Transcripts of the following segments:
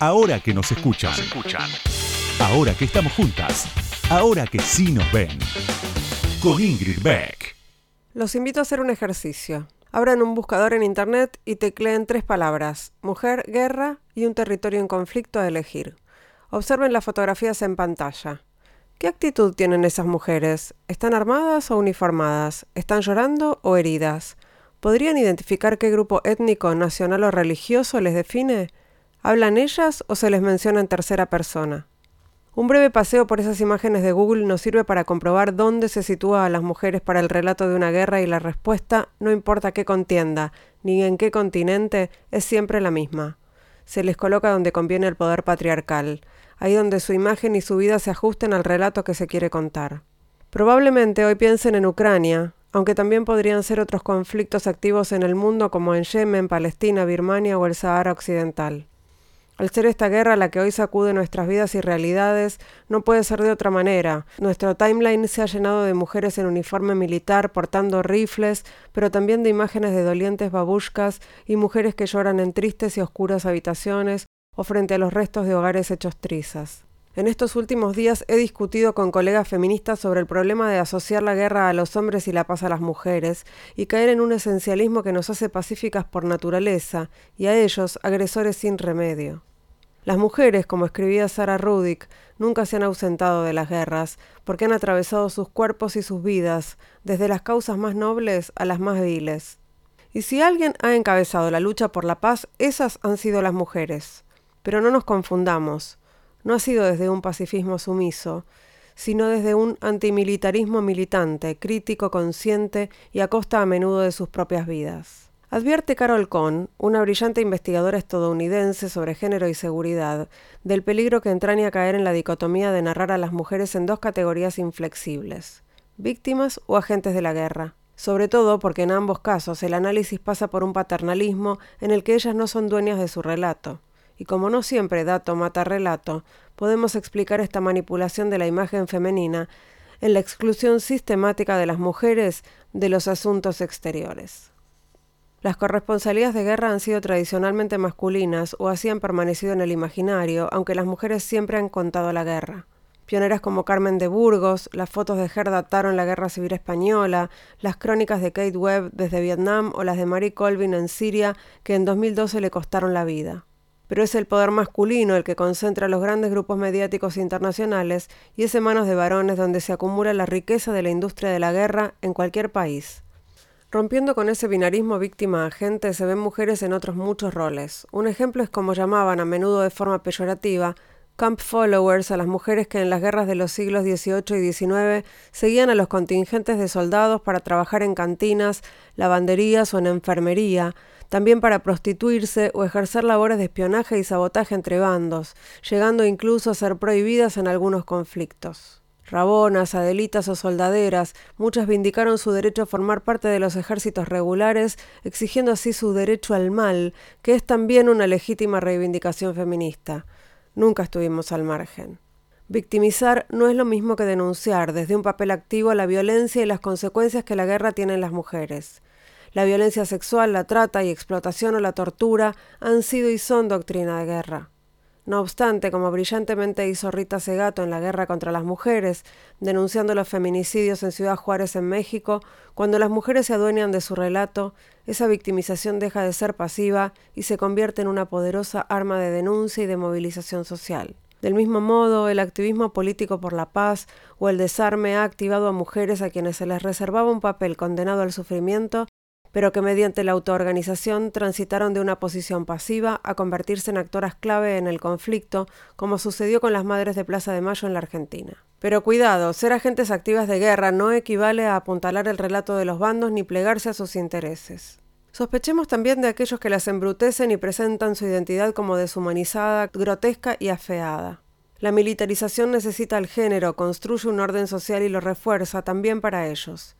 ahora que nos escuchan. Ahora que estamos juntas. Ahora que sí nos ven. Con Ingrid Beck. Los invito a hacer un ejercicio. Abran un buscador en internet y tecleen tres palabras: mujer, guerra y un territorio en conflicto a elegir. Observen las fotografías en pantalla. ¿Qué actitud tienen esas mujeres? ¿Están armadas o uniformadas? ¿Están llorando o heridas? ¿Podrían identificar qué grupo étnico, nacional o religioso les define? ¿Hablan ellas o se les menciona en tercera persona? Un breve paseo por esas imágenes de Google nos sirve para comprobar dónde se sitúa a las mujeres para el relato de una guerra y la respuesta, no importa qué contienda, ni en qué continente, es siempre la misma. Se les coloca donde conviene el poder patriarcal, ahí donde su imagen y su vida se ajusten al relato que se quiere contar. Probablemente hoy piensen en Ucrania, aunque también podrían ser otros conflictos activos en el mundo como en Yemen, Palestina, Birmania o el Sahara Occidental. Al ser esta guerra la que hoy sacude nuestras vidas y realidades, no puede ser de otra manera. Nuestro timeline se ha llenado de mujeres en uniforme militar portando rifles, pero también de imágenes de dolientes babushkas y mujeres que lloran en tristes y oscuras habitaciones o frente a los restos de hogares hechos trizas. En estos últimos días he discutido con colegas feministas sobre el problema de asociar la guerra a los hombres y la paz a las mujeres, y caer en un esencialismo que nos hace pacíficas por naturaleza, y a ellos agresores sin remedio. Las mujeres, como escribía Sara Rudick, nunca se han ausentado de las guerras, porque han atravesado sus cuerpos y sus vidas, desde las causas más nobles a las más viles. Y si alguien ha encabezado la lucha por la paz, esas han sido las mujeres. Pero no nos confundamos no ha sido desde un pacifismo sumiso, sino desde un antimilitarismo militante, crítico, consciente y a costa a menudo de sus propias vidas. Advierte Carol Cohn, una brillante investigadora estadounidense sobre género y seguridad, del peligro que entraña caer en la dicotomía de narrar a las mujeres en dos categorías inflexibles, víctimas o agentes de la guerra sobre todo porque en ambos casos el análisis pasa por un paternalismo en el que ellas no son dueñas de su relato y como no siempre dato mata relato, podemos explicar esta manipulación de la imagen femenina en la exclusión sistemática de las mujeres de los asuntos exteriores. Las corresponsalías de guerra han sido tradicionalmente masculinas o así han permanecido en el imaginario, aunque las mujeres siempre han contado la guerra. Pioneras como Carmen de Burgos, las fotos de Gerda Taro en la Guerra Civil Española, las crónicas de Kate Webb desde Vietnam o las de Marie Colvin en Siria, que en 2012 le costaron la vida pero es el poder masculino el que concentra los grandes grupos mediáticos internacionales y es en manos de varones donde se acumula la riqueza de la industria de la guerra en cualquier país. Rompiendo con ese binarismo víctima-agente se ven mujeres en otros muchos roles. Un ejemplo es como llamaban a menudo de forma peyorativa camp followers a las mujeres que en las guerras de los siglos XVIII y XIX seguían a los contingentes de soldados para trabajar en cantinas, lavanderías o en enfermería, también para prostituirse o ejercer labores de espionaje y sabotaje entre bandos, llegando incluso a ser prohibidas en algunos conflictos. Rabonas, adelitas o soldaderas, muchas vindicaron su derecho a formar parte de los ejércitos regulares, exigiendo así su derecho al mal, que es también una legítima reivindicación feminista. Nunca estuvimos al margen. Victimizar no es lo mismo que denunciar desde un papel activo la violencia y las consecuencias que la guerra tiene en las mujeres. La violencia sexual, la trata y explotación o la tortura han sido y son doctrina de guerra. No obstante, como brillantemente hizo Rita Segato en la guerra contra las mujeres, denunciando los feminicidios en Ciudad Juárez en México, cuando las mujeres se adueñan de su relato, esa victimización deja de ser pasiva y se convierte en una poderosa arma de denuncia y de movilización social. Del mismo modo, el activismo político por la paz o el desarme ha activado a mujeres a quienes se les reservaba un papel condenado al sufrimiento pero que mediante la autoorganización transitaron de una posición pasiva a convertirse en actoras clave en el conflicto, como sucedió con las Madres de Plaza de Mayo en la Argentina. Pero cuidado, ser agentes activas de guerra no equivale a apuntalar el relato de los bandos ni plegarse a sus intereses. Sospechemos también de aquellos que las embrutecen y presentan su identidad como deshumanizada, grotesca y afeada. La militarización necesita el género, construye un orden social y lo refuerza también para ellos.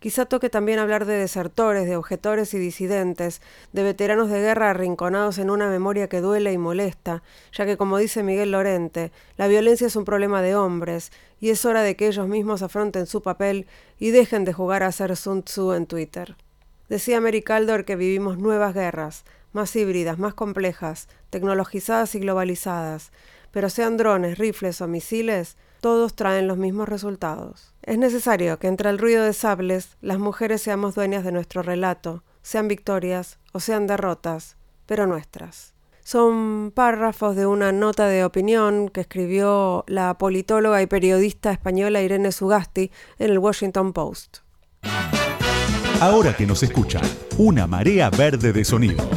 Quizá toque también hablar de desertores, de objetores y disidentes, de veteranos de guerra arrinconados en una memoria que duele y molesta, ya que como dice Miguel Lorente, la violencia es un problema de hombres, y es hora de que ellos mismos afronten su papel y dejen de jugar a ser Sun Tzu en Twitter. Decía Mary Caldor que vivimos nuevas guerras, más híbridas, más complejas, tecnologizadas y globalizadas, pero sean drones, rifles o misiles, todos traen los mismos resultados. Es necesario que entre el ruido de sables las mujeres seamos dueñas de nuestro relato, sean victorias o sean derrotas, pero nuestras. Son párrafos de una nota de opinión que escribió la politóloga y periodista española Irene Sugasti en el Washington Post. Ahora que nos escuchan, una marea verde de sonido.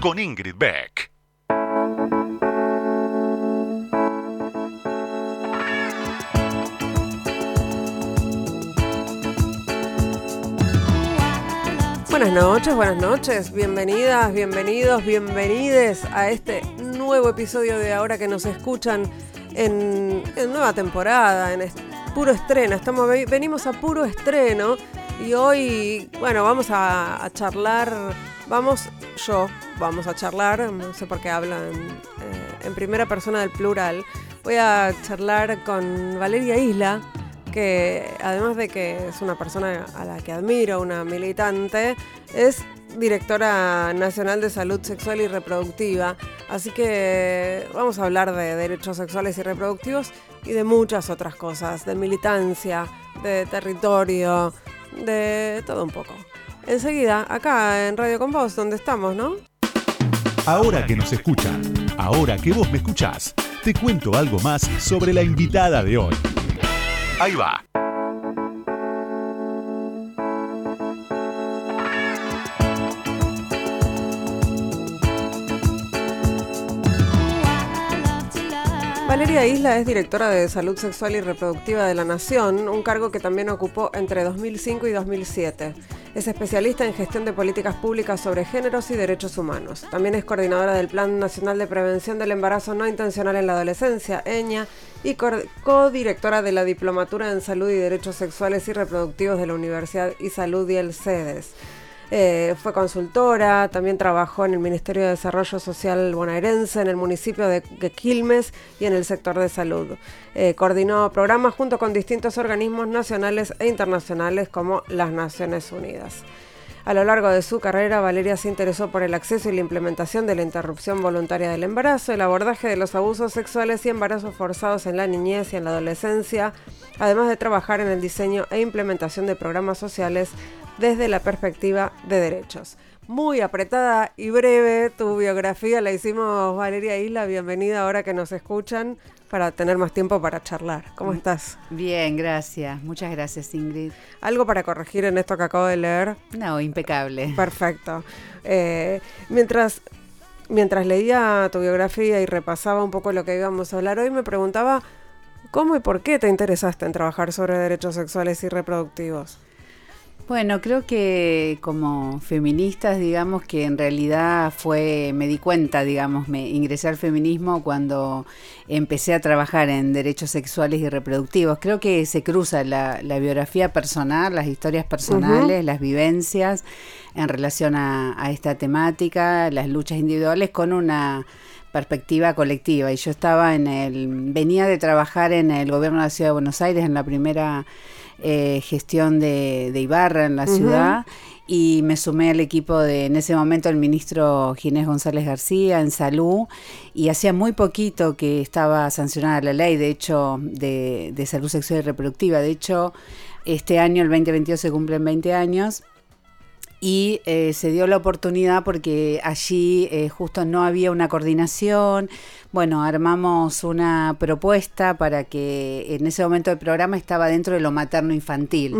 Con Ingrid Beck. Buenas noches, buenas noches, bienvenidas, bienvenidos, bienvenides a este nuevo episodio de Ahora que nos escuchan en, nueva temporada, en puro estreno. Estamos, venimos a puro estreno y hoy, bueno, vamos a, charlar, vamos, yo, vamos a charlar, no sé por qué hablo en, eh, en primera persona del plural, voy a charlar con Valeria Isla que además de que es una persona a la que admiro, una militante, es directora nacional de salud sexual y reproductiva. Así que vamos a hablar de derechos sexuales y reproductivos y de muchas otras cosas, de militancia, de territorio, de todo un poco. Enseguida, acá en Radio Con Vos, donde estamos, ¿no? Ahora que nos escuchan, ahora que vos me escuchás, te cuento algo más sobre la invitada de hoy. Ahí va. Valeria Isla es directora de Salud Sexual y Reproductiva de la Nación, un cargo que también ocupó entre 2005 y 2007. Es especialista en gestión de políticas públicas sobre géneros y derechos humanos. También es coordinadora del Plan Nacional de Prevención del Embarazo No Intencional en la Adolescencia, EñA, y codirectora de la Diplomatura en Salud y Derechos Sexuales y Reproductivos de la Universidad y Salud y el CEDES. Eh, fue consultora, también trabajó en el Ministerio de Desarrollo Social bonaerense, en el municipio de, Quilmes y en el sector de salud. Eh, coordinó programas junto con distintos organismos nacionales e internacionales como las Naciones Unidas. A lo largo de su carrera, Valeria se interesó por el acceso y la implementación de la interrupción voluntaria del embarazo, el abordaje de los abusos sexuales y embarazos forzados en la niñez y en la adolescencia, además de trabajar en el diseño e implementación de programas sociales desde la perspectiva de derechos. Muy apretada y breve tu biografía, la hicimos Valeria Isla, bienvenida ahora que nos escuchan para tener más tiempo para charlar. ¿Cómo mm, estás? Bien, gracias. Muchas gracias, Ingrid. ¿Algo para corregir en esto que acabo de leer? No, impecable. Perfecto. Eh, mientras, mientras leía tu biografía y repasaba un poco lo que íbamos a hablar hoy, me preguntaba cómo y por qué te interesaste en trabajar sobre derechos sexuales y reproductivos. Bueno, creo que como feministas, digamos que en realidad fue, me di cuenta, digamos, me ingresé al feminismo cuando empecé a trabajar en derechos sexuales y reproductivos. Creo que se cruza la, biografía personal, las historias personales, las vivencias en relación a, esta temática, las luchas individuales con una perspectiva colectiva. Y yo estaba en el, venía de trabajar en el gobierno de la ciudad de Buenos Aires en la primera eh, gestión de, Ibarra en la ciudad y me sumé al equipo de, en ese momento, el ministro Ginés González García en salud y hacía muy poquito que estaba sancionada la ley, de hecho, de, de salud sexual y reproductiva. De hecho, este año, el 2022, se cumplen 20 años y eh, se dio la oportunidad porque allí eh, justo no había una coordinación. Bueno, armamos una propuesta para que en ese momento el programa estaba dentro de lo materno infantil.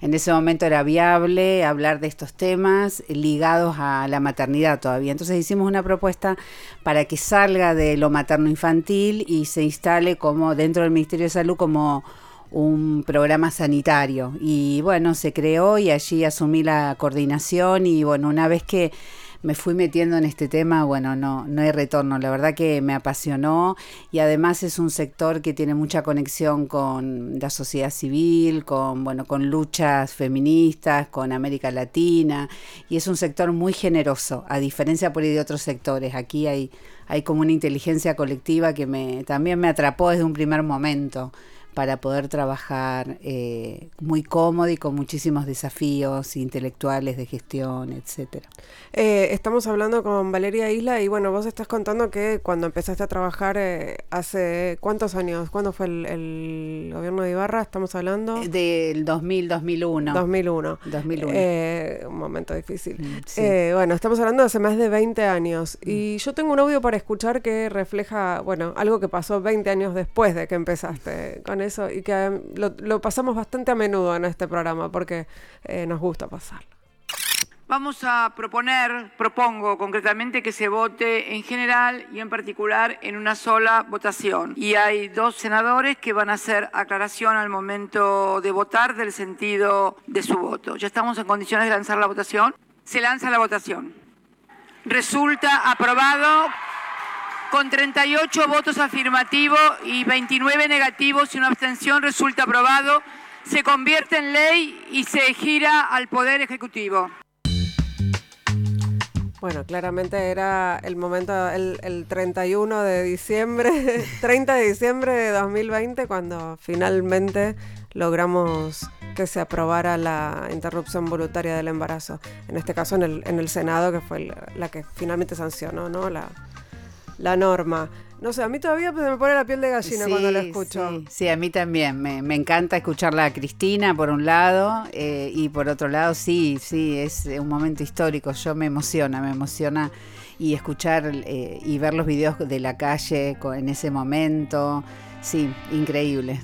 En ese momento era viable hablar de estos temas ligados a la maternidad todavía. Entonces hicimos una propuesta para que salga de lo materno infantil y se instale como dentro del Ministerio de Salud como un programa sanitario y bueno, se creó y allí asumí la coordinación y bueno, una vez que me fui metiendo en este tema, bueno, no, no hay retorno. La verdad que me apasionó y además es un sector que tiene mucha conexión con la sociedad civil, con, bueno, con luchas feministas, con América Latina y es un sector muy generoso, a diferencia por ahí de otros sectores. Aquí hay, hay como una inteligencia colectiva que me, también me atrapó desde un primer momento para poder trabajar eh, muy cómodo y con muchísimos desafíos intelectuales de gestión, etcétera. Eh, estamos hablando con Valeria Isla y bueno, vos estás contando que cuando empezaste a trabajar eh, hace cuántos años, ¿cuándo fue el, gobierno de Ibarra? Estamos hablando del 2000, 2001. 2001. 2001. un momento difícil. Mm, bueno, estamos hablando de hace más de 20 años mm. y yo tengo un audio para escuchar que refleja, bueno, algo que pasó 20 años después de que empezaste con eso y que em, lo, pasamos bastante a menudo en este programa porque eh, nos gusta pasarlo. Vamos a proponer, propongo concretamente que se vote en general y en particular en una sola votación. Y hay dos senadores que van a hacer aclaración al momento de votar del sentido de su voto. ¿Ya estamos en condiciones de lanzar la votación? Se lanza la votación. Resulta aprobado con 38 votos afirmativos y 29 negativos y una abstención resulta aprobado. Se convierte en ley y se gira al Poder Ejecutivo. Bueno, claramente era el momento, el, el, 31 de diciembre, 30 de diciembre de 2020, cuando finalmente logramos que se aprobara la interrupción voluntaria del embarazo. En este caso en el, en el Senado, que fue la que finalmente sancionó ¿no? la, la norma. No sé, a mí todavía se me pone la piel de gallina cuando la escucho. Sí, a mí también. Me, encanta escucharla a Cristina, por un lado, eh, y por otro lado, sí, sí, es un momento histórico. Yo me emociona, me emociona y escuchar eh, y ver los videos de la calle en ese momento. Sí, increíble.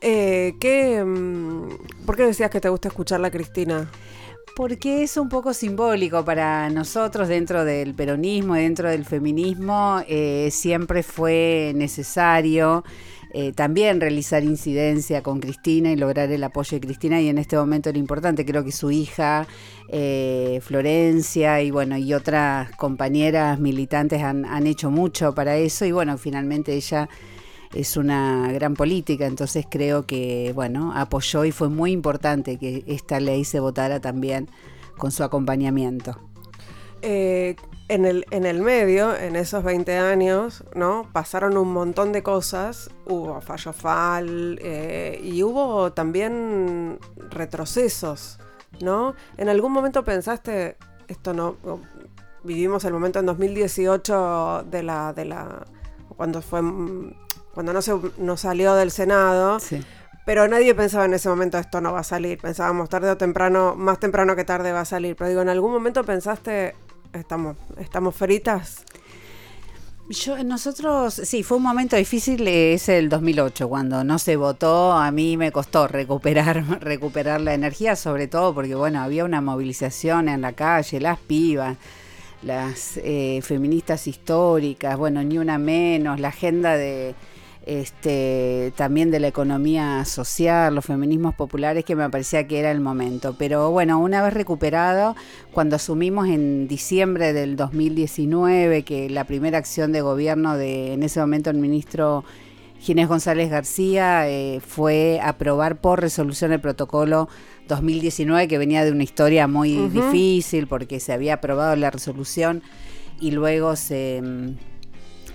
Eh, ¿qué, mm, ¿Por qué decías que te gusta escucharla, Cristina? Porque es un poco simbólico para nosotros dentro del peronismo, dentro del feminismo, eh, siempre fue necesario eh, también realizar incidencia con Cristina y lograr el apoyo de Cristina y en este momento era importante, creo que su hija eh, Florencia y bueno y otras compañeras militantes han, han hecho mucho para eso y bueno finalmente ella es una gran política, entonces creo que, bueno, apoyó y fue muy importante que esta ley se votara también con su acompañamiento. Eh, en, el, en el medio, en esos 20 años, ¿no? Pasaron un montón de cosas, hubo fallo fal eh, y hubo también retrocesos, ¿no? En algún momento pensaste, esto no, vivimos el momento en 2018 de la, de la, cuando fue cuando no, se, no salió del Senado. Pero nadie pensaba en ese momento esto no va a salir. Pensábamos tarde o temprano, más temprano que tarde va a salir. Pero digo, ¿en algún momento pensaste, estamos, estamos fritas? Yo, nosotros, sí, fue un momento difícil, es el 2008, cuando no se votó, a mí me costó recuperar, recuperar la energía, sobre todo porque, bueno, había una movilización en la calle, las pibas, las eh, feministas históricas, bueno, ni una menos, la agenda de, este, también de la economía social, los feminismos populares, que me parecía que era el momento. Pero bueno, una vez recuperado, cuando asumimos en diciembre del 2019 que la primera acción de gobierno de en ese momento el ministro Ginés González García eh, fue aprobar por resolución el protocolo 2019, que venía de una historia muy difícil porque se había aprobado la resolución y luego se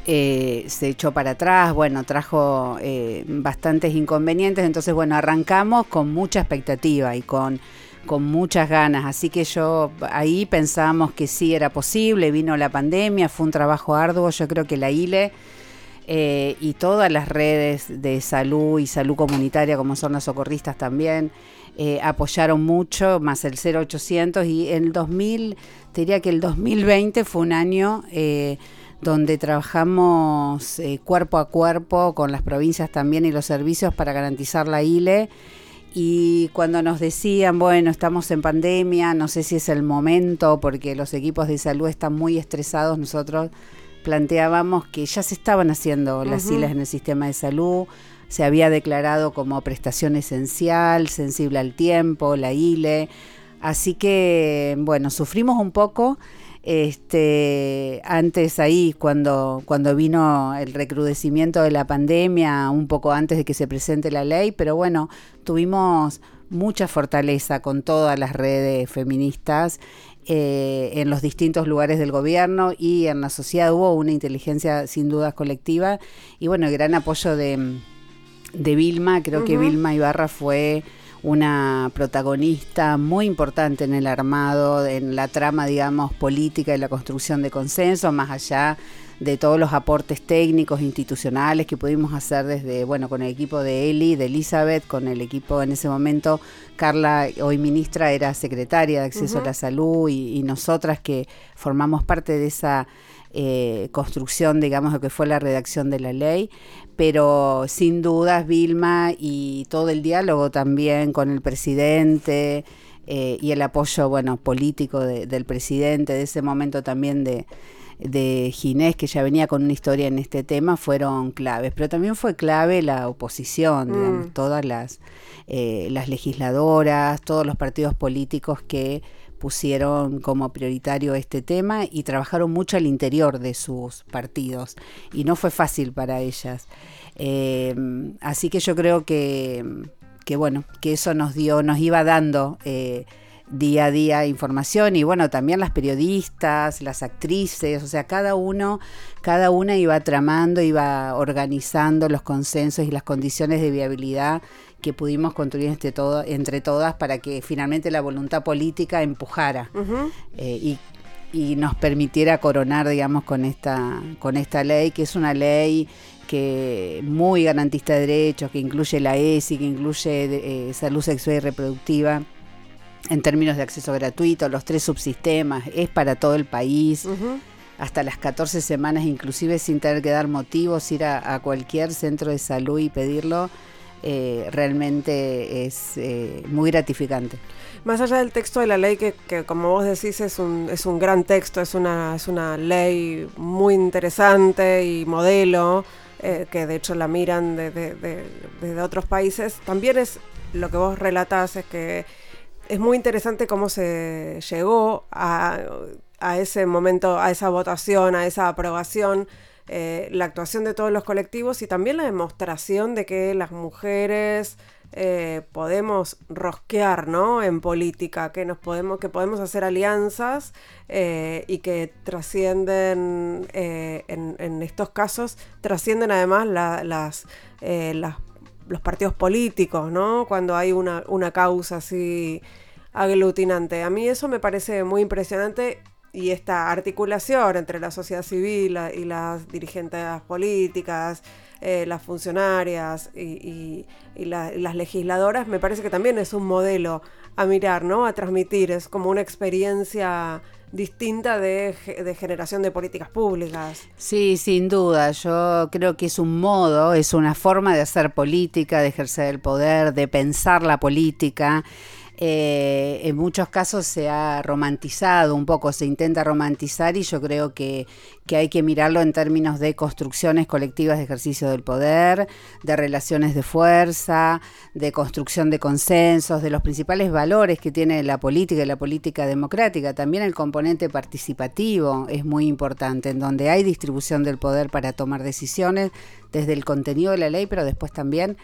eh, se echó para atrás, bueno, trajo eh, bastantes inconvenientes, entonces bueno, arrancamos con mucha expectativa y con, con muchas ganas, así que yo ahí pensábamos que sí era posible, vino la pandemia, fue un trabajo arduo, yo creo que la ILE eh, y todas las redes de salud y salud comunitaria, como son los socorristas también, apoyaron mucho, más el 0800 y el 2000, diría que el 2020 fue un año donde trabajamos eh, cuerpo a cuerpo con las provincias también y los servicios para garantizar la ILE. Y cuando nos decían, bueno, estamos en pandemia, no sé si es el momento porque los equipos de salud están muy estresados, nosotros planteábamos que ya se estaban haciendo las ILES en el sistema de salud, se había declarado como prestación esencial, sensible al tiempo, la ILE. Así que, bueno, sufrimos un poco este, antes ahí, cuando, cuando vino el recrudecimiento de la pandemia, un poco antes de que se presente la ley, pero bueno, tuvimos mucha fortaleza con todas las redes feministas eh, en los distintos lugares del gobierno y en la sociedad hubo una inteligencia sin dudas colectiva y bueno, el gran apoyo de de Vilma. Creo que Vilma Ibarra fue una protagonista muy importante en el armado, en la trama, digamos, política y la construcción de consenso, más allá de todos los aportes técnicos, institucionales que pudimos hacer desde, bueno, con el equipo de Eli, de Elizabeth, con el equipo en ese momento, Carla, hoy ministra, era secretaria de Acceso a la Salud y, nosotras que formamos parte de esa eh, construcción, digamos, de que fue la redacción de la ley, pero sin dudas Vilma y todo el diálogo también con el presidente eh, y el apoyo, bueno, político del presidente, de ese momento también de de Ginés, que ya venía con una historia en este tema, fueron claves. Pero también fue clave la oposición, mm. todas las, eh, las legisladoras, todos los partidos políticos que pusieron como prioritario este tema y trabajaron mucho al interior de sus partidos y no fue fácil para ellas. Eh, así que yo creo que, que, bueno, que eso nos dio, nos iba dando eh, día a día información y bueno, también las periodistas, las actrices, o sea, cada uno, cada una iba tramando, iba organizando los consensos y las condiciones de viabilidad que pudimos construir entre, todo, entre todas para que finalmente la voluntad política empujara eh, y, y, nos permitiera coronar, digamos, con esta, con esta ley, que es una ley que muy garantista de derechos, que incluye la ESI, que incluye eh, salud sexual y reproductiva en términos de acceso gratuito, los tres subsistemas, es para todo el país. Hasta las 14 semanas, inclusive sin tener que dar motivos, ir a, cualquier centro de salud y pedirlo, eh, realmente es eh, muy gratificante. Más allá del texto de la ley, que, como vos decís es un, es un gran texto, es una, es una ley muy interesante y modelo, eh, que de hecho la miran desde de, otros países, también es lo que vos relatás, es que es muy interesante cómo se llegó a, ese momento, a esa votación, a esa aprobación, eh, la actuación de todos los colectivos y también la demostración de que las mujeres eh, podemos rosquear ¿no? en política, que, nos podemos, que podemos hacer alianzas eh, y que trascienden, en, estos casos, trascienden además las, los partidos políticos, ¿no? Cuando hay una, una causa así aglutinante. A mí eso me parece muy impresionante y esta articulación entre la sociedad civil y las dirigentes políticas, eh, las funcionarias y, las legisladoras, me parece que también es un modelo a mirar, ¿no? A transmitir, es como una experiencia distinta de, generación de políticas públicas. Sí, sin duda. Yo creo que es un modo, es una forma de hacer política, de ejercer el poder, de pensar la política. Eh, en muchos casos se ha romantizado un poco, se intenta romantizar y yo creo que, hay que mirarlo en términos de construcciones colectivas de ejercicio del poder, de relaciones de fuerza, de construcción de consensos, de los principales valores que tiene la política y la política democrática. También el componente participativo es muy importante, en donde hay distribución del poder para tomar decisiones desde el contenido de la ley, pero después también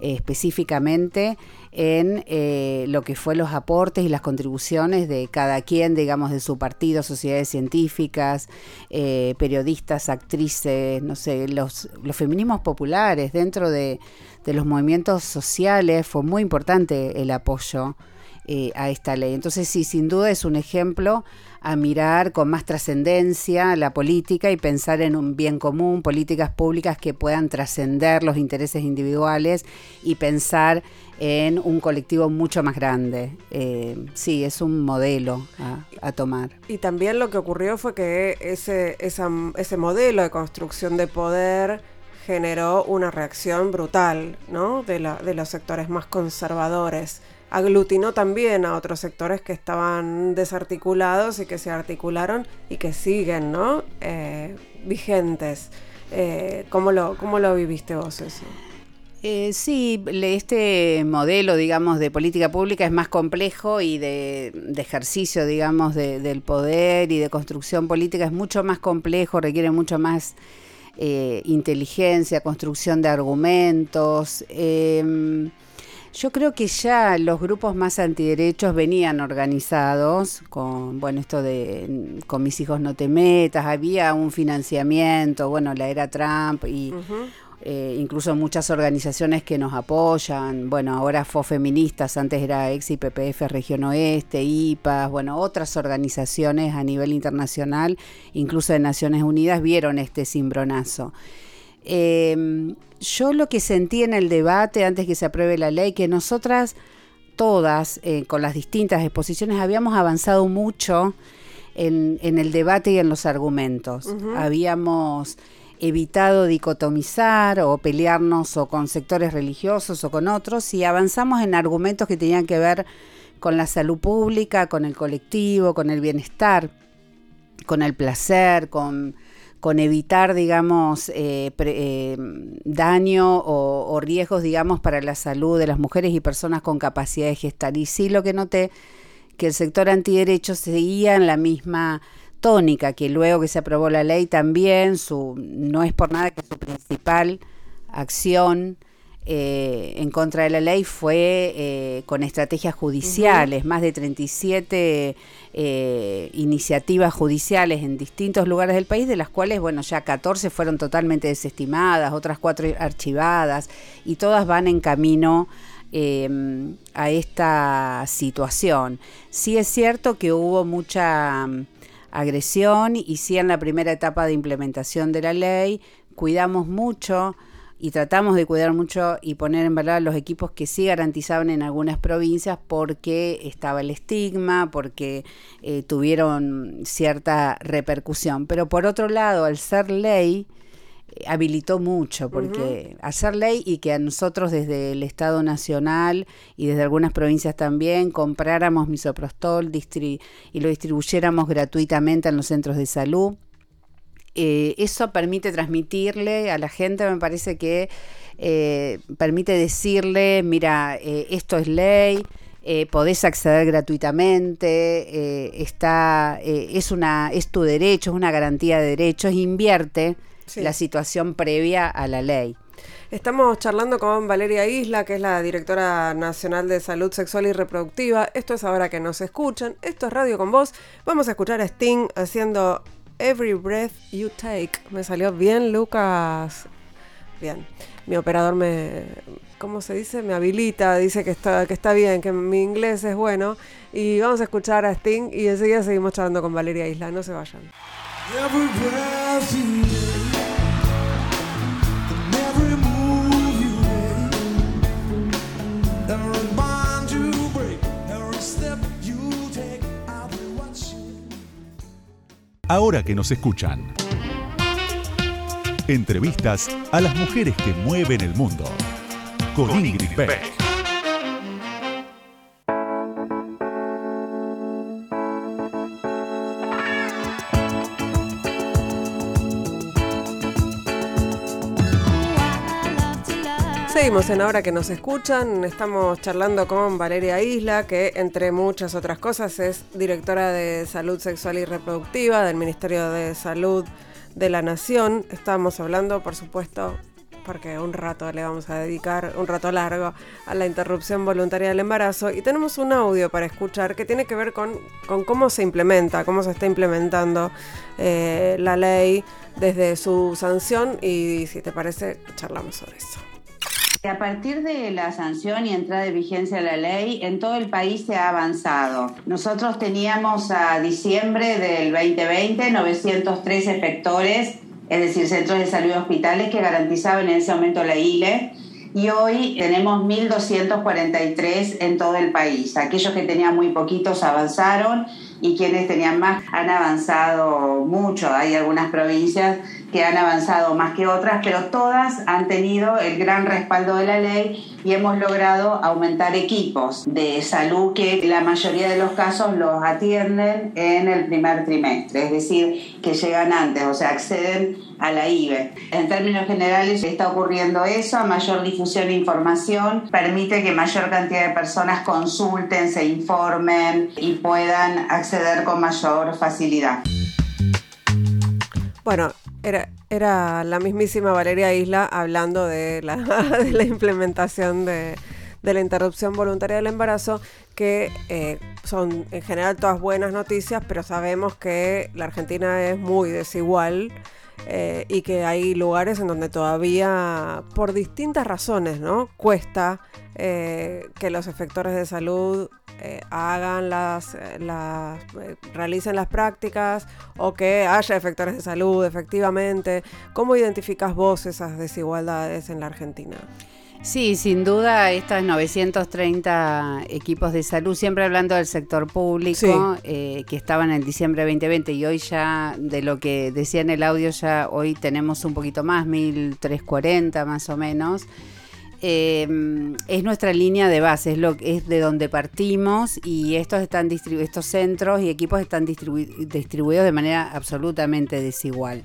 eh, específicamente en eh, lo que fue los aportes y las contribuciones de cada quien, digamos, de su partido, sociedades científicas, eh, periodistas, actrices, no sé, los, los feminismos populares dentro de, de los movimientos sociales, fue muy importante el apoyo eh, a esta ley. Entonces sí, sin duda es un ejemplo a mirar con más trascendencia la política y pensar en un bien común, políticas públicas que puedan trascender los intereses individuales y pensar en un colectivo mucho más grande. Eh, sí, es un modelo a, tomar. Y también lo que ocurrió fue que ese, ese modelo de construcción de poder generó una reacción brutal ¿no? de, la, de los sectores más conservadores aglutinó también a otros sectores que estaban desarticulados y que se articularon y que siguen, ¿no? Eh, vigentes. Eh, ¿cómo, lo, ¿Cómo lo viviste vos eso? Eh, sí, este modelo, digamos, de política pública es más complejo y de, ejercicio, digamos, del poder y de construcción política es mucho más complejo, requiere mucho más inteligencia, construcción de argumentos. Yo creo que ya los grupos más antiderechos venían organizados con, bueno, esto de con mis hijos no te metas, había un financiamiento, bueno, la era Trump y eh, incluso muchas organizaciones que nos apoyan, bueno, ahora fue Feministas, antes era EXI, PPF Región Oeste, IPAS, bueno, otras organizaciones a nivel internacional, incluso de Naciones Unidas, vieron este cimbronazo. Em, yo lo que sentí en el debate antes que se apruebe la ley, que nosotras todas, eh, con las distintas exposiciones, habíamos avanzado mucho en, el debate y en los argumentos. Habíamos evitado dicotomizar o pelearnos o con sectores religiosos o con otros y avanzamos en argumentos que tenían que ver con la salud pública, con el colectivo, con el bienestar, con el placer, con, con evitar, digamos, eh, eh, daño o, riesgos, digamos, para la salud de las mujeres y personas con capacidad de gestar. Y sí lo que noté, que el sector antiderechos seguía en la misma tónica, que luego que se aprobó la ley también, su, no es por nada que su principal acción eh, en contra de la ley fue eh, con estrategias judiciales, más de 37 eh, iniciativas judiciales en distintos lugares del país, de las cuales, bueno, ya 14 fueron totalmente desestimadas, otras cuatro archivadas, y todas van en camino a esta situación. Sí es cierto que hubo mucha agresión y sí en la primera etapa de implementación de la ley cuidamos mucho y tratamos de cuidar mucho y poner en valor los equipos que sí garantizaban en algunas provincias porque estaba el estigma, porque eh, tuvieron cierta repercusión. Pero por otro lado, al ser ley, habilitó mucho, porque hacer ley y que a nosotros desde el Estado Nacional y desde algunas provincias también compráramos misoprostol y lo distribuyéramos gratuitamente en los centros de salud, eh, eso permite transmitirle a la gente, me parece que eh, permite decirle, mira, eh, esto es ley, podés acceder gratuitamente, está, es, una, es tu derecho, es una garantía de derechos, invierte la situación previa a la ley. Estamos charlando con Valeria Isla, que es la directora nacional de salud sexual y reproductiva. Esto es ahora que nos escuchan. Esto es Radio con Vos. Vamos a escuchar a Sting haciendo Every Breath You Take. Me salió bien, Lucas. Bien. Mi operador me, ¿cómo se dice? Me habilita, dice que está, que está bien, que mi inglés es bueno. Y vamos a escuchar a Sting y enseguida seguimos charlando con Valeria Isla. No se vayan. Ahora que nos escuchan. Entrevistas a las mujeres que mueven el mundo. Con, Ingrid Beck. Seguimos en Ahora que nos escuchan, estamos charlando con Valeria Isla, que entre muchas otras cosas es directora de Salud Sexual y Reproductiva del Ministerio de Salud de la Nación. Estamos hablando, por supuesto, porque un rato le vamos a dedicar, un rato largo, a la interrupción voluntaria del embarazo. Y tenemos un audio para escuchar que tiene que ver con, cómo se implementa, cómo se está implementando eh, la ley desde su sanción. Y si te parece, charlamos sobre eso. A partir de la sanción y entrada de vigencia de la ley, en todo el país se ha avanzado. Nosotros teníamos a diciembre del 2020 903 efectores, es decir, centros de salud y hospitales que garantizaban en ese momento la ILE. Y hoy tenemos 1.243 en todo el país. Aquellos que tenían muy poquitos avanzaron y quienes tenían más han avanzado mucho. Hay algunas provincias que han avanzado más que otras, pero todas han tenido el gran respaldo de la ley y hemos logrado aumentar equipos de salud que la mayoría de los casos los atienden en el primer trimestre, es decir, que llegan antes, o sea, acceden a la IBE. En términos generales está ocurriendo eso, a mayor difusión e información permite que mayor cantidad de personas consulten, se informen y puedan acceder con mayor facilidad. Bueno, era, era la mismísima Valeria Isla hablando de la, implementación de, de, la interrupción voluntaria del embarazo, que eh, son en general todas buenas noticias, pero sabemos que la Argentina es muy desigual eh, y que hay lugares en donde todavía, por distintas razones, ¿no? Cuesta eh, que los efectores de salud eh, hagan las, las realicen las prácticas o que haya efectores de salud efectivamente. ¿Cómo identificas vos esas desigualdades en la Argentina? Sí, sin duda, estas 930 equipos de salud, siempre hablando del sector público, eh, que estaban en diciembre de 2020 y hoy ya, de lo que decía en el audio, ya hoy tenemos un poquito más, 1340 más o menos. Eh, es nuestra línea de base, es, lo, es de donde partimos y estos, están estos centros y equipos están distribuidos de manera absolutamente desigual.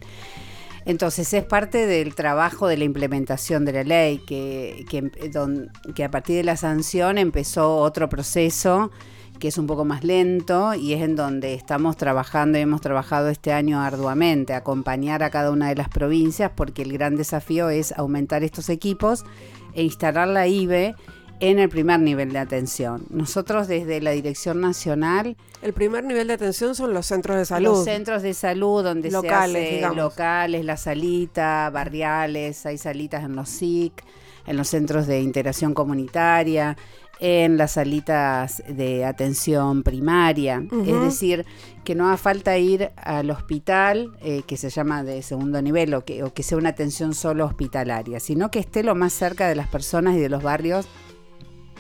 Entonces es parte del trabajo de la implementación de la ley, que, que, a partir de la sanción empezó otro proceso que es un poco más lento y es en donde estamos trabajando y hemos trabajado este año arduamente, acompañar a cada una de las provincias porque el gran desafío es aumentar estos equipos e instalar la IBE en el primer nivel de atención. Nosotros desde la Dirección Nacional... El primer nivel de atención son los centros de salud. Los centros de salud donde locales, se hace locales, la salita, barriales, hay salitas en los SIC, en los centros de integración comunitaria, en las salitas de atención primaria. Es decir, que no haga falta ir al hospital, eh, que se llama de segundo nivel, o que, o que sea una atención solo hospitalaria, sino que esté lo más cerca de las personas y de los barrios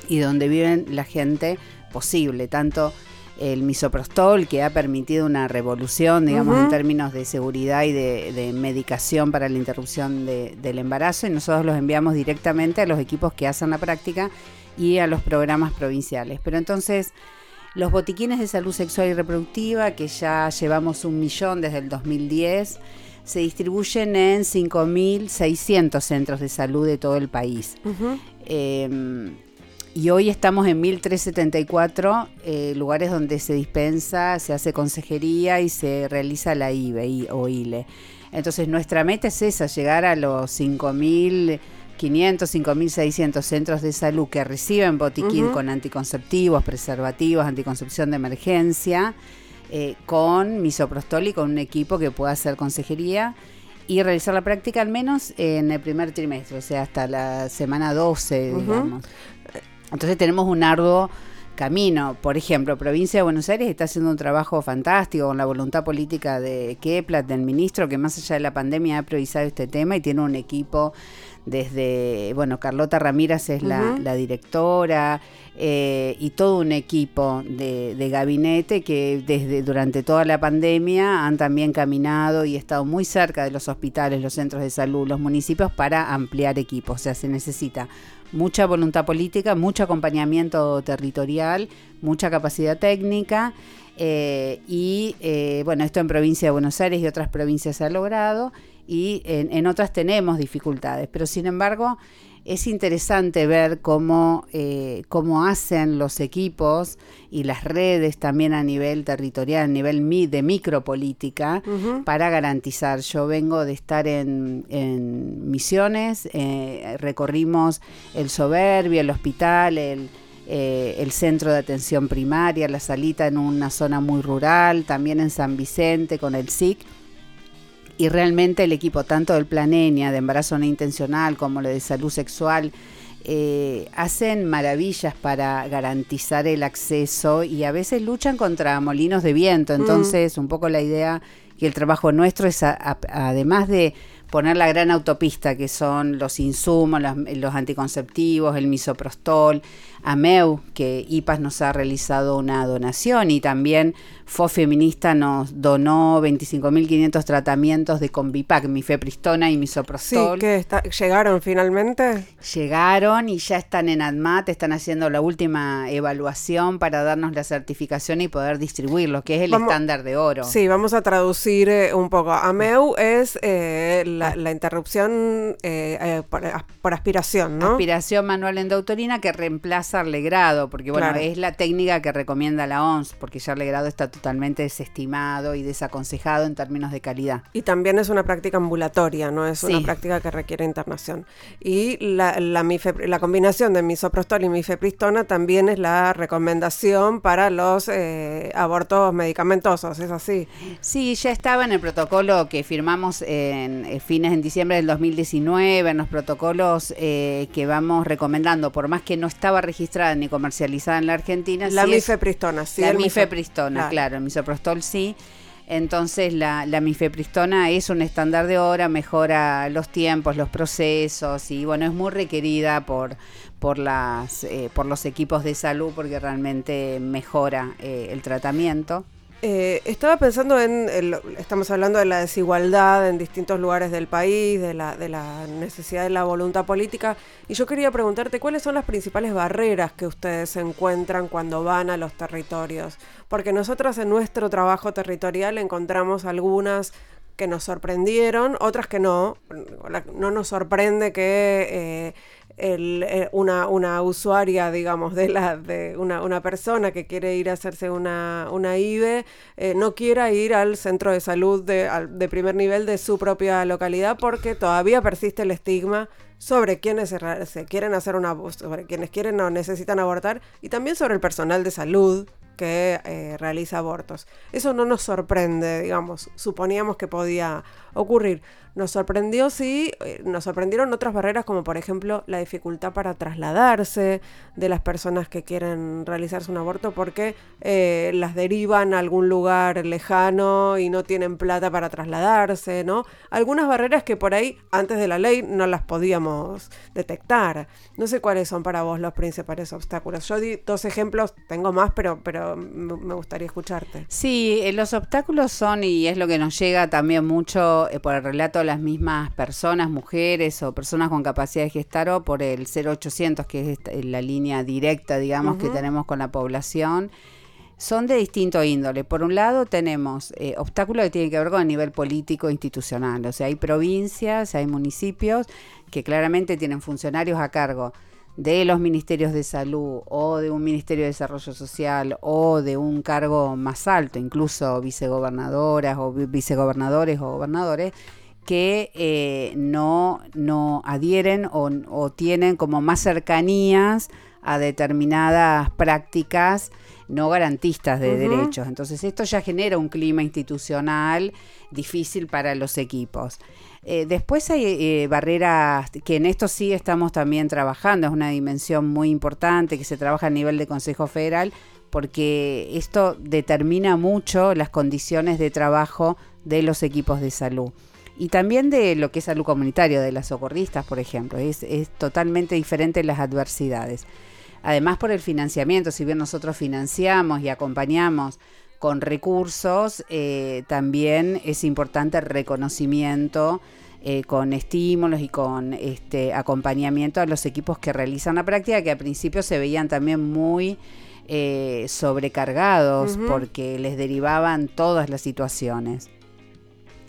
y donde viven la gente posible, tanto el misoprostol que ha permitido una revolución, digamos, en términos de seguridad y de, medicación para la interrupción del embarazo y nosotros los enviamos directamente a los equipos que hacen la práctica y a los programas provinciales. Pero entonces los botiquines de salud sexual y reproductiva, que ya llevamos un millón desde el 2010, se distribuyen en 5.600 centros de salud de todo el país y hoy estamos en 1374 eh, lugares donde se dispensa, se hace consejería y se realiza la IBE o ILE. Entonces nuestra meta es esa, llegar a los 5.500, 5.600 centros de salud que reciben botiquín con anticonceptivos, preservativos, anticoncepción de emergencia, eh, con misoprostol y con un equipo que pueda hacer consejería y realizar la práctica al menos en el primer trimestre, o sea, hasta la semana 12, digamos. Entonces tenemos un arduo camino. Por ejemplo, Provincia de Buenos Aires está haciendo un trabajo fantástico con la voluntad política de Keplat, del ministro, que más allá de la pandemia ha priorizado este tema y tiene un equipo desde, bueno, Carlota Ramírez es la, directora eh, y todo un equipo de, de, gabinete que desde durante toda la pandemia han también caminado y estado muy cerca de los hospitales, los centros de salud, los municipios para ampliar equipos. O sea, se necesita mucha voluntad política, mucho acompañamiento territorial, mucha capacidad técnica. Eh, y eh, bueno, esto en provincia de Buenos Aires y otras provincias se ha logrado y en, otras tenemos dificultades, pero sin embargo es interesante ver cómo, eh, cómo hacen los equipos y las redes también a nivel territorial, a nivel de micropolítica, para garantizar. Yo vengo de estar en, en Misiones, eh, recorrimos el Soberbio, el hospital, el, eh, el centro de atención primaria, la salita en una zona muy rural, también en San Vicente con el SIC y realmente el equipo, tanto del Planenia, de embarazo no intencional, como lo de salud sexual, eh, hacen maravillas para garantizar el acceso y a veces luchan contra molinos de viento. Mm. Entonces, un poco la idea que el trabajo nuestro es, además de poner la gran autopista que son los insumos, los, anticonceptivos, el misoprostol, AMEU, que IPAS nos ha realizado una donación y también FO Feminista nos donó 25.500 tratamientos de Convipac, mifepristona y misoprostol. Sí, que llegaron finalmente. Llegaron y ya están en ADMAT, están haciendo la última evaluación para darnos la certificación y poder distribuirlo, que es el estándar de oro. Sí, vamos a traducir eh, un poco. AMEU es eh, la, la interrupción eh, eh, por, por aspiración, ¿no? Aspiración manual endouterina que reemplaza al legrado, porque bueno, Claro. es la técnica que recomienda la OMS, porque ya el legrado está totalmente desestimado y desaconsejado en términos de calidad. Y también es una práctica ambulatoria, no es una práctica que requiere internación. Y la, la, combinación de misoprostol y mifepristona también es la recomendación para los eh, abortos medicamentosos, ¿es así? Sí, ya estaba en el protocolo que firmamos en eh, fines en diciembre del 2019, en los protocolos eh, que vamos recomendando, por más que no estaba registrada ni comercializada en la Argentina. La sí mifepristona, sí. la mifepristona, Claro. claro. el misoprostol sí. Entonces la, la mifepristona es un estándar de hora, mejora los tiempos, los procesos y bueno, es muy requerida por, por, las, eh, por los equipos de salud porque realmente mejora eh, el tratamiento. Eh, estaba pensando en, estamos hablando de la desigualdad en distintos lugares del país, de la, de la necesidad de la voluntad política, y yo quería preguntarte cuáles son las principales barreras que ustedes encuentran cuando van a los territorios, porque nosotros en nuestro trabajo territorial encontramos algunas que nos sorprendieron, otras que no, no nos sorprende que... eh, eh, una, una usuaria, digamos, de la de una, una persona que quiere ir a hacerse una, una IVE, eh, no quiera ir al centro de salud de, de primer nivel de su propia localidad porque todavía persiste el estigma sobre quienes se quieren hacer una sobre quienes quieren o necesitan abortar y también sobre el personal de salud que eh, realiza abortos. Eso no nos sorprende, digamos, suponíamos que podía ocurrir. Nos sorprendió, sí, eh, nos sorprendieron otras barreras como por ejemplo la dificultad para trasladarse de las personas que quieren realizarse un aborto porque eh, las derivan a algún lugar lejano y no tienen plata para trasladarse, ¿no? Algunas barreras que por ahí antes de la ley no las podíamos detectar. No sé cuáles son para vos los principales obstáculos. Yo di dos ejemplos, tengo más, pero, pero me gustaría escucharte. Sí, eh, los obstáculos son, y es lo que nos llega también mucho eh, por el relato de las mismas personas, mujeres o personas con capacidad de gestar o por el 0800, que es eh, la línea directa, digamos, que tenemos con la población. Son de distinto índole. Por un lado tenemos eh, obstáculos que tienen que ver con el nivel político e institucional. O sea, hay provincias, hay municipios que claramente tienen funcionarios a cargo de los ministerios de salud o de un ministerio de desarrollo social o de un cargo más alto, incluso vicegobernadoras o vi- vicegobernadores o gobernadores, que eh, no, no adhieren o, o tienen como más cercanías a determinadas prácticas no garantistas de derechos. Entonces esto ya genera un clima institucional difícil para los equipos. Eh, después hay eh, barreras que en esto sí estamos también trabajando, es una dimensión muy importante que se trabaja a nivel de Consejo Federal porque esto determina mucho las condiciones de trabajo de los equipos de salud. Y también de lo que es salud comunitaria, de las socorristas, por ejemplo. Es, es totalmente diferente las adversidades. Además por el financiamiento, si bien nosotros financiamos y acompañamos con recursos, eh, también es importante el reconocimiento eh, con estímulos y con este acompañamiento a los equipos que realizan la práctica, que al principio se veían también muy eh, sobrecargados porque les derivaban todas las situaciones.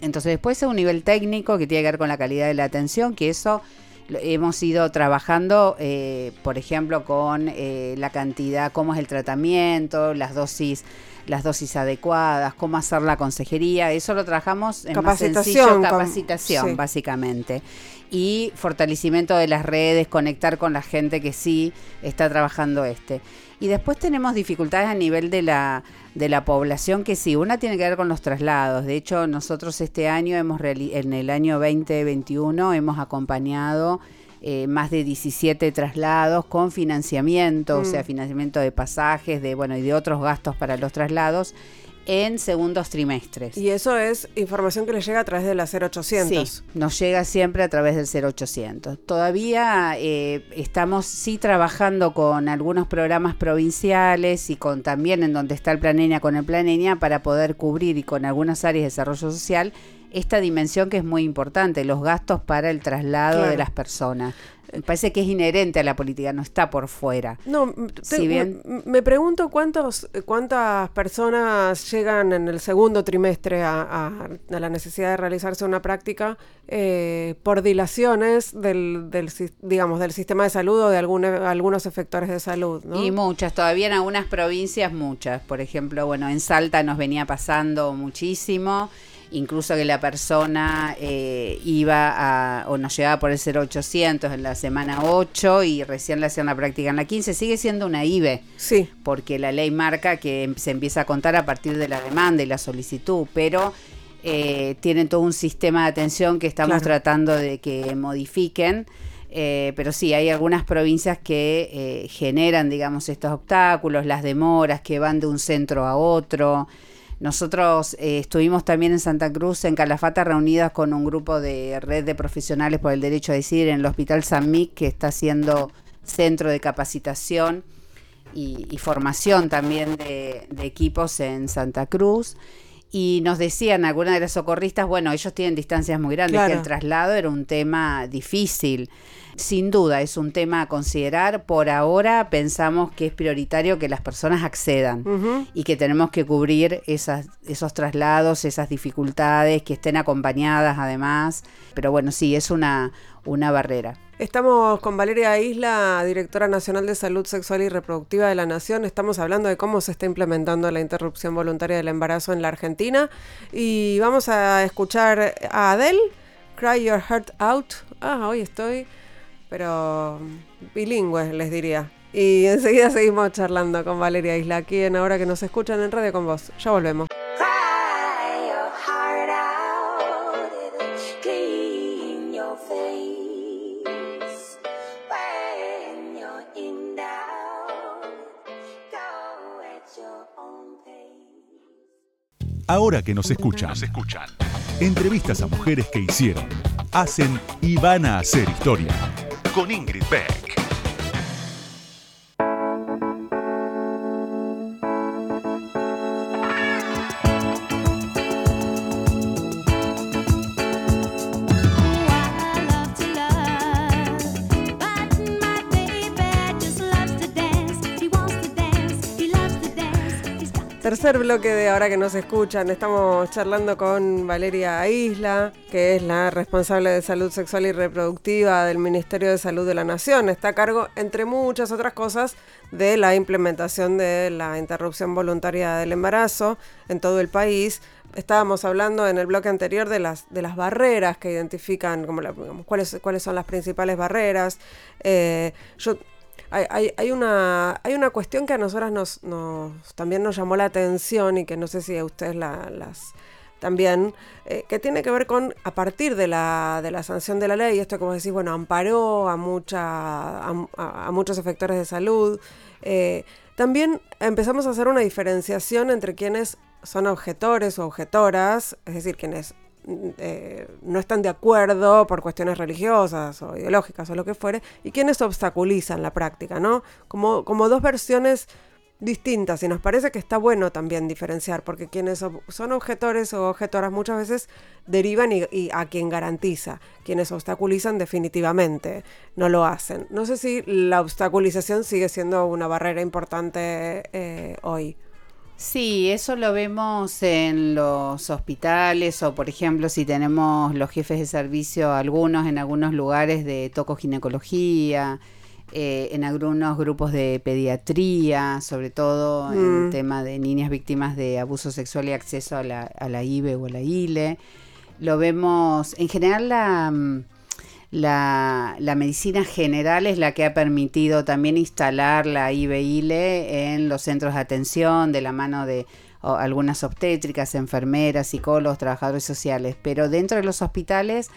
Entonces después es un nivel técnico que tiene que ver con la calidad de la atención, que eso hemos ido trabajando, eh, por ejemplo, con eh, la cantidad, cómo es el tratamiento, las dosis, las dosis adecuadas, cómo hacer la consejería, eso lo trabajamos en más Capacitación, sencillo, capacitación, sí. básicamente. Y fortalecimiento de las redes, conectar con la gente que sí está trabajando este. Y después tenemos dificultades a nivel de la, de la población que sí, una tiene que ver con los traslados. De hecho, nosotros este año hemos en el año 2021 hemos acompañado eh, más de 17 traslados con financiamiento, o sea, Mm. financiamiento de pasajes, de bueno, y de otros gastos para los traslados en segundos trimestres. Y eso es información que les llega a través de la 0800. Sí, nos llega siempre a través del 0800. Todavía eh, estamos sí trabajando con algunos programas provinciales y con también en donde está el Planenia con el Planenia para poder cubrir y con algunas áreas de desarrollo social esta dimensión que es muy importante, los gastos para el traslado de las personas. Me parece que es inherente a la política, no está por fuera. No, si bien... me, pregunto cuántos, cuántas personas llegan en el segundo trimestre a, la necesidad de realizarse una práctica eh, por dilaciones del, del, digamos, del sistema de salud o de algunos efectores de salud. Y muchas, todavía en algunas provincias muchas. Por ejemplo, bueno, en Salta nos venía pasando muchísimo incluso que la persona eh, iba a, o nos llevaba por el 0800 en la semana 8 y recién le hacían la práctica en la 15, sigue siendo una IBE. Sí. Porque la ley marca que se empieza a contar a partir de la demanda y la solicitud, pero eh, tienen todo un sistema de atención que estamos tratando de que modifiquen. Eh, pero sí, hay algunas provincias que generan, digamos, estos obstáculos, las demoras que van de un centro a otro. Nosotros eh, estuvimos también en Santa Cruz, en Calafata, reunidas con un grupo de red de profesionales por el derecho a decidir en el Hospital San Mic, que está siendo centro de capacitación y, formación también de, equipos en Santa Cruz. Y nos decían algunas de las socorristas, bueno, ellos tienen distancias muy grandes, que el traslado era un tema difícil. Sin duda, es un tema a considerar. Por ahora pensamos que es prioritario que las personas accedan y que tenemos que cubrir esas, esos traslados, esas dificultades, que estén acompañadas además. Pero bueno, sí, es una, una barrera. Estamos con Valeria Isla, directora nacional de Salud Sexual y Reproductiva de la Nación. Estamos hablando de cómo se está implementando la interrupción voluntaria del embarazo en la Argentina. Y vamos a escuchar a Adele, Cry Your Heart Out. Ah, hoy estoy pero bilingües les diría. Y enseguida seguimos charlando con Valeria Isla aquí en Ahora que nos escuchan en Radio con Vos. Ya volvemos. Ahora que nos escuchan, nos escuchan. Entrevistas a mujeres que hicieron, hacen y van a hacer historia con Ingrid Beck. Tercer bloque de ahora que nos escuchan, estamos charlando con Valeria Isla, que es la responsable de salud sexual y reproductiva del Ministerio de Salud de la Nación. Está a cargo, entre muchas otras cosas, de la implementación de la interrupción voluntaria del embarazo en todo el país. Estábamos hablando en el bloque anterior de las, de las barreras que identifican, como cuáles, cuáles son las principales barreras. Eh, yo hay, una, hay una cuestión que a nosotras nos, nos, también nos llamó la atención y que no sé si a ustedes las también, eh, que tiene que ver con, a partir de la, de la sanción de la ley, esto como decís, bueno, amparó a, mucha, a, muchos efectores de salud. Eh, también empezamos a hacer una diferenciación entre quienes son objetores o objetoras, es decir, quienes eh, no están de acuerdo por cuestiones religiosas o ideológicas o lo que fuere, y quienes obstaculizan la práctica, ¿no? Como, como dos versiones distintas y nos parece que está bueno también diferenciar porque quienes son objetores o objetoras muchas veces derivan y, a quien garantiza, quienes obstaculizan definitivamente no lo hacen. No sé si la obstaculización sigue siendo una barrera importante eh, hoy. Sí, eso lo vemos en los hospitales o, por ejemplo, si tenemos los jefes de servicio, algunos en algunos lugares de tocoginecología, eh, en algunos grupos de pediatría, sobre todo en el mm. tema de niñas víctimas de abuso sexual y acceso a la, a la IBE o a la ILE. Lo vemos, en general, la mm, la, medicina general es la que ha permitido también instalar la IBILE en los centros de atención de la mano de algunas obstétricas, enfermeras, psicólogos, trabajadores sociales, pero dentro de los hospitales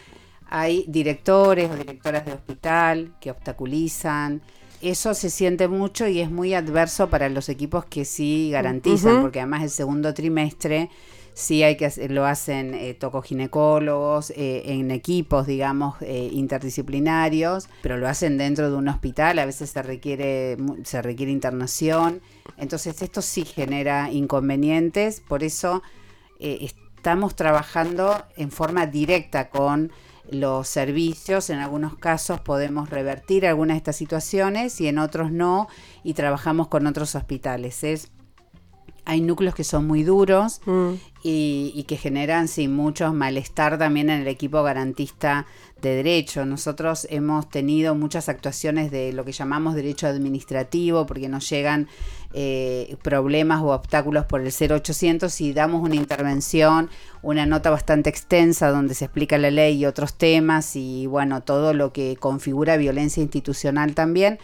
hay directores o directoras de hospital que obstaculizan. Eso se siente mucho y es muy adverso para los equipos que sí garantizan, porque además el segundo trimestre sí hay que lo hacen eh, tocoginecólogos eh, en equipos, digamos, eh, interdisciplinarios, pero lo hacen dentro de un hospital, a veces se requiere, se requiere internación, entonces esto sí genera inconvenientes, por eso estamos trabajando en forma directa con los servicios, en algunos casos podemos revertir algunas de estas situaciones y en otros no, y trabajamos con otros hospitales. Es hay núcleos que son muy duros mm. y, que generan sí, mucho malestar también en el equipo garantista de derecho. Nosotros hemos tenido muchas actuaciones de lo que llamamos derecho administrativo porque nos llegan eh, problemas o obstáculos por el 0800 y damos una intervención, una nota bastante extensa donde se explica la ley y otros temas y bueno, todo lo que configura violencia institucional también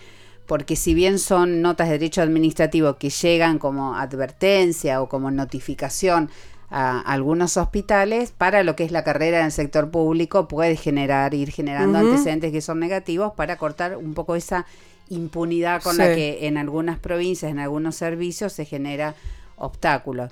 porque si bien son notas de derecho administrativo que llegan como advertencia o como notificación a algunos hospitales, para lo que es la carrera en el sector público puede generar, ir generando antecedentes que son negativos para cortar un poco esa impunidad con la que en algunas provincias, en algunos servicios se genera obstáculos.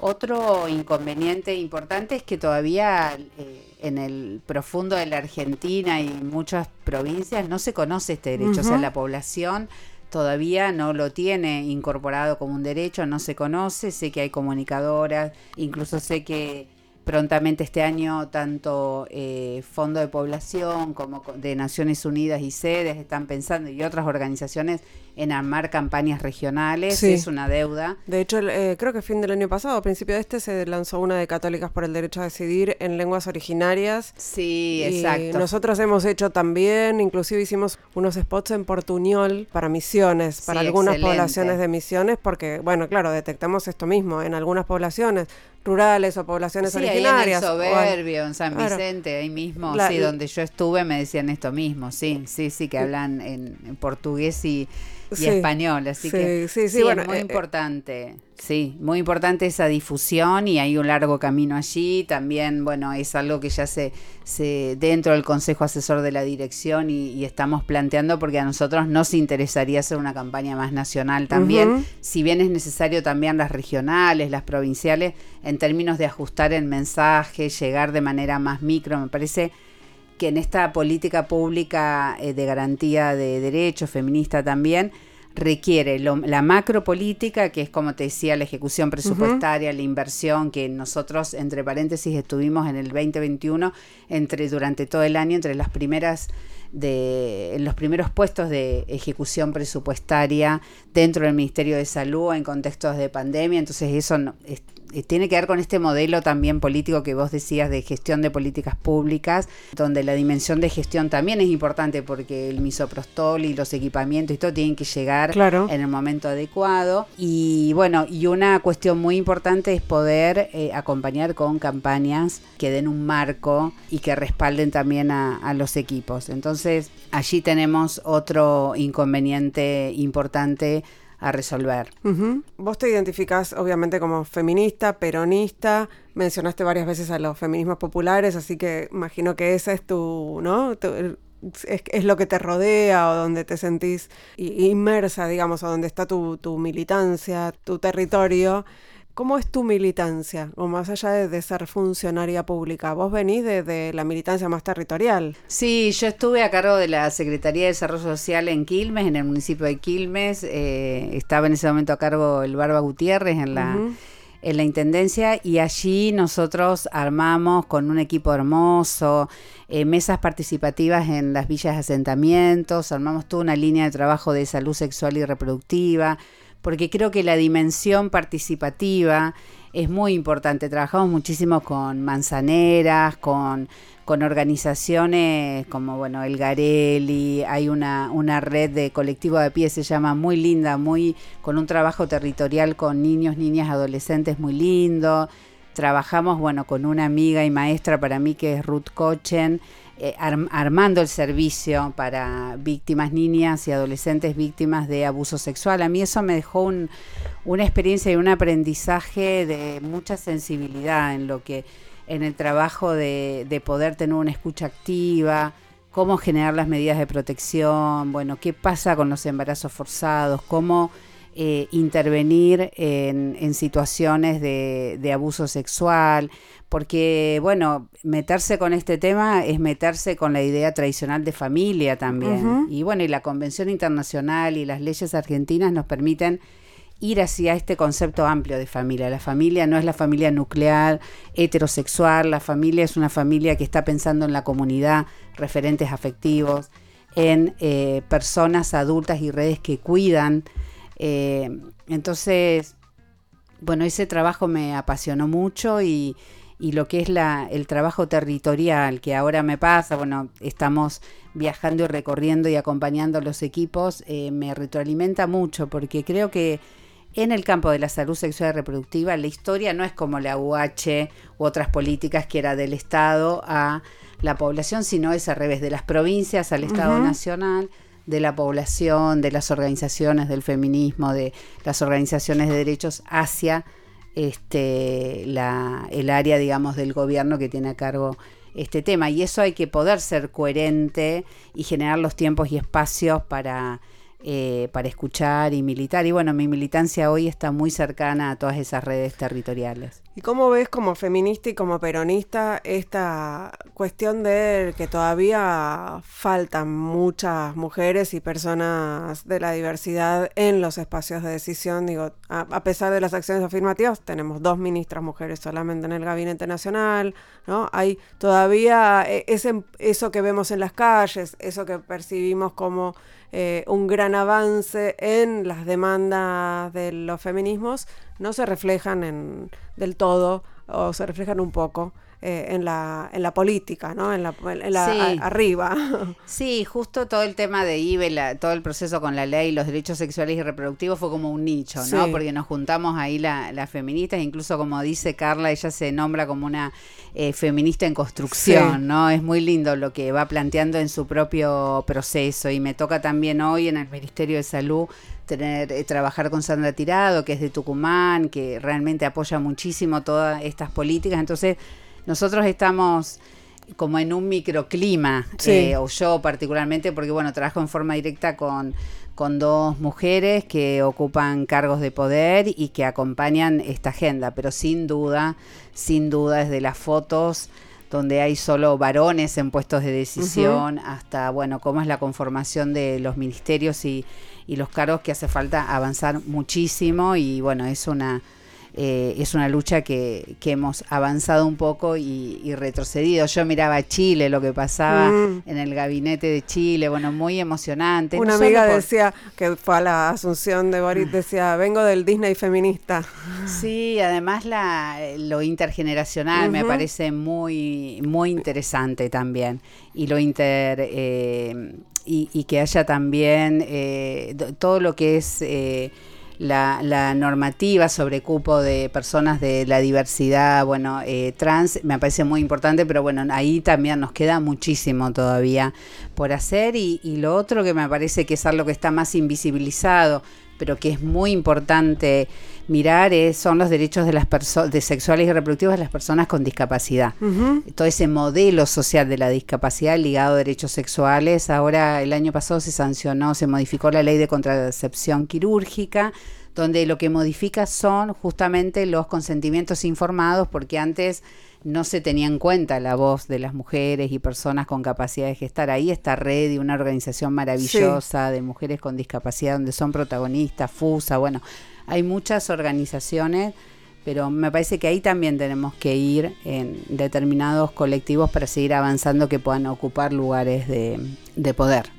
Otro inconveniente importante es que todavía eh, en el profundo de la Argentina y muchas provincias no se conoce este derecho, o sea, la población todavía no lo tiene incorporado como un derecho, no se conoce, sé que hay comunicadoras, incluso sé que prontamente este año tanto eh, Fondo de Población como de Naciones Unidas y sedes están pensando y otras organizaciones en armar campañas regionales, es una deuda. De hecho, eh, creo que fin del año pasado, a principio de este, se lanzó una de Católicas por el Derecho a Decidir en lenguas originarias. Sí, exacto. Nosotros hemos hecho también, inclusive hicimos unos spots en Portuñol para misiones, para algunas poblaciones de misiones, porque, bueno, claro, detectamos esto mismo en algunas poblaciones rurales o poblaciones originarias. Ahí en el Soberbio, en San Vicente, ahí mismo, sí, donde yo estuve me decían esto mismo, sí, sí, sí, que hablan en portugués y y español, así que sí, sí, bueno, es muy eh, eh, importante. Sí, muy importante esa difusión y hay un largo camino allí. También, bueno, es algo que ya se, se dentro del Consejo Asesor de la Dirección y, estamos planteando porque a nosotros nos interesaría hacer una campaña más nacional también, si bien es necesario también las regionales, las provinciales, en términos de ajustar el mensaje, llegar de manera más micro, me parece que en esta política pública eh, de garantía de derechos, feminista también, requiere la macro política, que es como te decía, la ejecución presupuestaria, la inversión, que nosotros, entre paréntesis, estuvimos en el 2021, entre, durante todo el año, entre las primeras de en los primeros puestos de ejecución presupuestaria dentro del Ministerio de Salud en contextos de pandemia, entonces eso no, eh, tiene que ver con este modelo también político que vos decías de gestión de políticas públicas, donde la dimensión de gestión también es importante porque el misoprostol y los equipamientos y todo tienen que llegar en el momento adecuado. Y bueno, y una cuestión muy importante es poder eh, acompañar con campañas que den un marco y que respalden también a, a los equipos. Entonces, allí tenemos otro inconveniente importante a resolver. Vos te identificás obviamente como feminista, peronista, mencionaste varias veces a los feminismos populares, así que imagino que ese es tu, ¿no? es, lo que te rodea o donde te sentís inmersa, digamos, o donde está tu, tu militancia, tu territorio. ¿Cómo es tu militancia? O más allá de, ser funcionaria pública, vos venís de, la militancia más territorial. Sí, yo estuve a cargo de la Secretaría de Desarrollo Social en Quilmes, en el municipio de Quilmes. Eh, estaba en ese momento a cargo el Barba Gutiérrez en la... en la Intendencia y allí nosotros armamos con un equipo hermoso eh, mesas participativas en las villas de asentamientos, armamos toda una línea de trabajo de salud sexual y reproductiva, porque creo que la dimensión participativa es muy importante. Trabajamos muchísimo con manzaneras, con, con organizaciones como bueno el Garelli, hay una, una red de colectivo de pie, se llama muy linda, muy con un trabajo territorial con niños, niñas, adolescentes muy lindo. Trabajamos bueno con una amiga y maestra para mí que es Ruth Cochen eh, armando el servicio para víctimas, niñas y adolescentes víctimas de abuso sexual. A mí eso me dejó una experiencia y un aprendizaje de mucha sensibilidad en lo que, en el trabajo de, de poder tener una escucha activa, cómo generar las medidas de protección, bueno, qué pasa con los embarazos forzados, cómo eh, intervenir en, situaciones de, abuso sexual, porque, bueno, meterse con este tema es meterse con la idea tradicional de familia también. Y bueno, y la Convención Internacional y las leyes argentinas nos permiten ir hacia este concepto amplio de familia. La familia no es la familia nuclear, heterosexual, la familia es una familia que está pensando en la comunidad, referentes afectivos, en eh, personas adultas y redes que cuidan. Eh, entonces, bueno, ese trabajo me apasionó mucho y, y lo que es la, el trabajo territorial que ahora me pasa, bueno, estamos viajando y recorriendo y acompañando a los equipos, eh, me retroalimenta mucho porque creo que en el campo de la salud sexual y reproductiva la historia no es como la UH u otras políticas que era del Estado a la población, sino es al revés, de las provincias al Estado Nacional de la población, de las organizaciones del feminismo, de las organizaciones de derechos hacia este, la, el área, digamos, del gobierno que tiene a cargo este tema. Y eso hay que poder ser coherente y generar los tiempos y espacios para eh, para escuchar y militar. Y bueno, mi militancia hoy está muy cercana a todas esas redes territoriales. ¿Y cómo ves como feminista y como peronista esta cuestión de que todavía faltan muchas mujeres y personas de la diversidad en los espacios de decisión? Digo, a, pesar de las acciones afirmativas, tenemos dos ministras mujeres solamente en el Gabinete Nacional, ¿no? Hay todavía eh, ese, eso que vemos en las calles, eso que percibimos como eh, un gran avance en las demandas de los feminismos, no se reflejan en, del todo o se reflejan un poco eh, en, la, en la política, ¿no? En la, arriba. Sí, justo todo el tema de IBE, todo el proceso con la ley, los derechos sexuales y reproductivos fue como un nicho, ¿no? Porque nos juntamos ahí las feministas, incluso como dice Carla, ella se nombra como una eh, feminista en construcción, ¿no? Es muy lindo lo que va planteando en su propio proceso y me toca también hoy en el Ministerio de Salud tener eh, trabajar con Sandra Tirado, que es de Tucumán, que realmente apoya muchísimo todas estas políticas. Entonces, nosotros estamos como en un microclima, eh, o yo particularmente, porque bueno, trabajo en forma directa con, con dos mujeres que ocupan cargos de poder y que acompañan esta agenda, pero sin duda, sin duda desde las fotos donde hay solo varones en puestos de decisión, hasta, bueno, cómo es la conformación de los ministerios y, y los cargos que hace falta avanzar muchísimo y, bueno, es una eh, es una lucha que, que, hemos avanzado un poco y, retrocedido. Yo miraba Chile, lo que pasaba mm. en el gabinete de Chile, bueno, muy emocionante. Una amiga decía, que fue a la asunción de Boris, decía, vengo del Disney feminista. Sí, además la, lo intergeneracional me parece muy, muy interesante también. Y lo inter... Eh, y, que haya también eh, todo lo que es la, normativa sobre cupo de personas de la diversidad, bueno, eh, trans, me parece muy importante, pero bueno, ahí también nos queda muchísimo todavía por hacer. Y, lo otro que me parece que es algo que está más invisibilizado, pero que es muy importante mirar es, son los derechos de las de sexuales y reproductivos de las personas con discapacidad. Todo ese modelo social de la discapacidad ligado a derechos sexuales. Ahora el año pasado se sancionó, se modificó la ley de contracepción quirúrgica donde lo que modifica son justamente los consentimientos informados, porque antes no se tenía en cuenta la voz de las mujeres y personas con capacidad de gestar. Ahí está Red y una organización maravillosa de mujeres con discapacidad donde son protagonistas, FUSA, bueno, hay muchas organizaciones pero me parece que ahí también tenemos que ir en determinados colectivos para seguir avanzando que puedan ocupar lugares de, poder.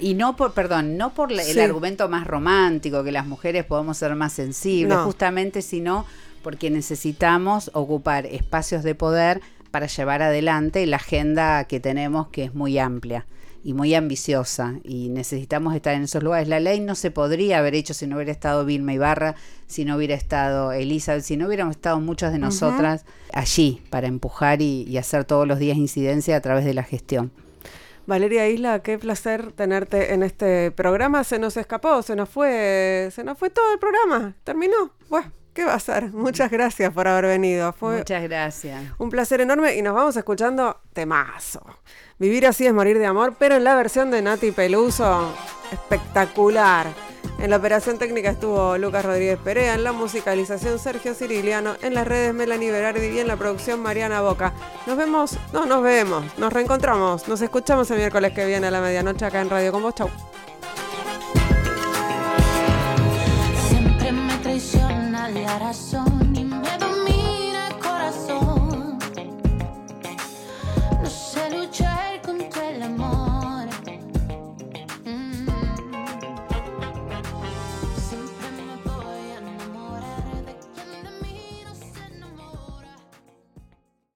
Y no por, perdón, no por el argumento más romántico, que las mujeres podemos ser más sensibles, justamente, sino porque necesitamos ocupar espacios de poder para llevar adelante la agenda que tenemos, que es muy amplia y muy ambiciosa y necesitamos estar en esos lugares. La ley no se podría haber hecho si no hubiera estado Vilma Ibarra, si no hubiera estado Elizabeth, si no hubiéramos estado muchas de nosotras allí para empujar y, hacer todos los días incidencia a través de la gestión. Valeria Isla, qué placer tenerte en este programa. Se nos escapó, se nos fue, se nos fue todo el programa. Terminó. Bueno, ¿qué va a ser? Muchas gracias por haber venido. Fue Muchas gracias. Un placer enorme y nos vamos escuchando temazo. Vivir así es morir de amor, pero en la versión de Nati Peluso, espectacular. En la operación técnica estuvo Lucas Rodríguez Perea, en la musicalización Sergio Ciriliano, en las redes Melanie Berardi y en la producción Mariana Boca. Nos vemos, no, nos vemos, nos reencontramos, nos escuchamos el miércoles que viene a la medianoche acá en Radio con vos. Chau. Siempre me traiciona la razón y me luchar.